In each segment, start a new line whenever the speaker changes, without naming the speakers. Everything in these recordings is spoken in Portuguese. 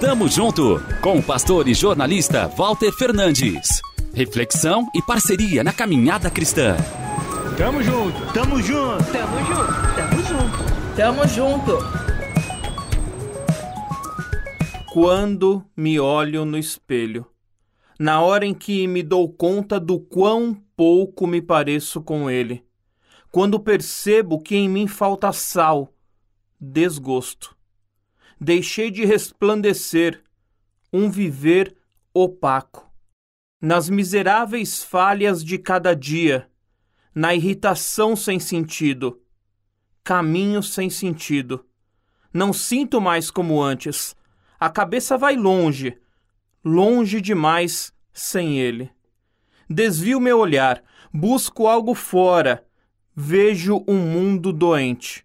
Tamo junto com o pastor e jornalista Walter Fernandes. Reflexão e parceria na caminhada cristã.
Tamo junto, tamo junto,
tamo junto, tamo junto, tamo junto.
Quando me olho no espelho, na hora em que me dou conta do quão pouco me pareço com ele, quando percebo que em mim falta sal, desgosto. Deixei de resplandecer, um viver opaco. Nas miseráveis falhas de cada dia, na irritação sem sentido, caminho sem sentido. Não sinto mais como antes. A cabeça vai longe, longe demais sem ele. Desvio meu olhar, busco algo fora, vejo um mundo doente.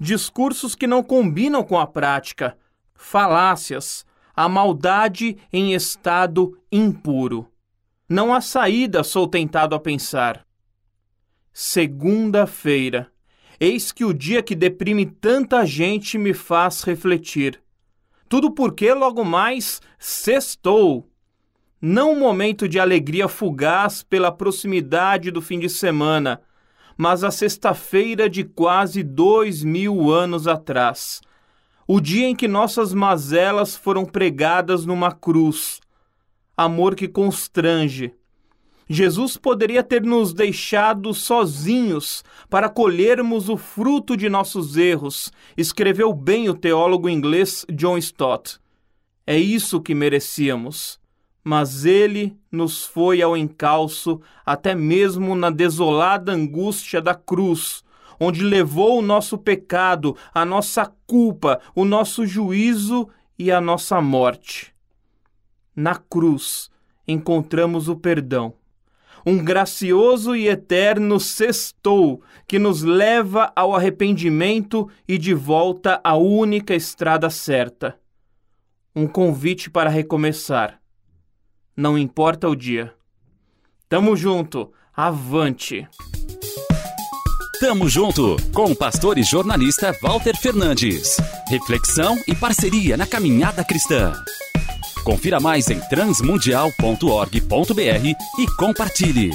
Discursos que não combinam com a prática, falácias, a maldade em estado impuro. Não há saída, sou tentado a pensar. Segunda-feira. Eis que o dia que deprime tanta gente me faz refletir. Tudo porque logo mais sextou. Não um momento de alegria fugaz pela proximidade do fim de semana, mas a sexta-feira de quase dois mil anos atrás. O dia em que nossas mazelas foram pregadas numa cruz. Amor que constrange, Jesus poderia ter nos deixado sozinhos para colhermos o fruto de nossos erros, escreveu bem o teólogo inglês John Stott. É isso que merecíamos. Mas ele nos foi ao encalço até mesmo na desolada angústia da cruz, onde levou o nosso pecado, a nossa culpa, o nosso juízo e a nossa morte. Na cruz encontramos o perdão um gracioso e eterno sextou que nos leva ao arrependimento e de volta à única estrada certa. Um convite para recomeçar. Não importa o dia. Tamo junto, avante!
Tamo junto com o pastor e jornalista Walter Fernandes. Reflexão e parceria na caminhada cristã. Confira mais em transmundial.org.br e compartilhe.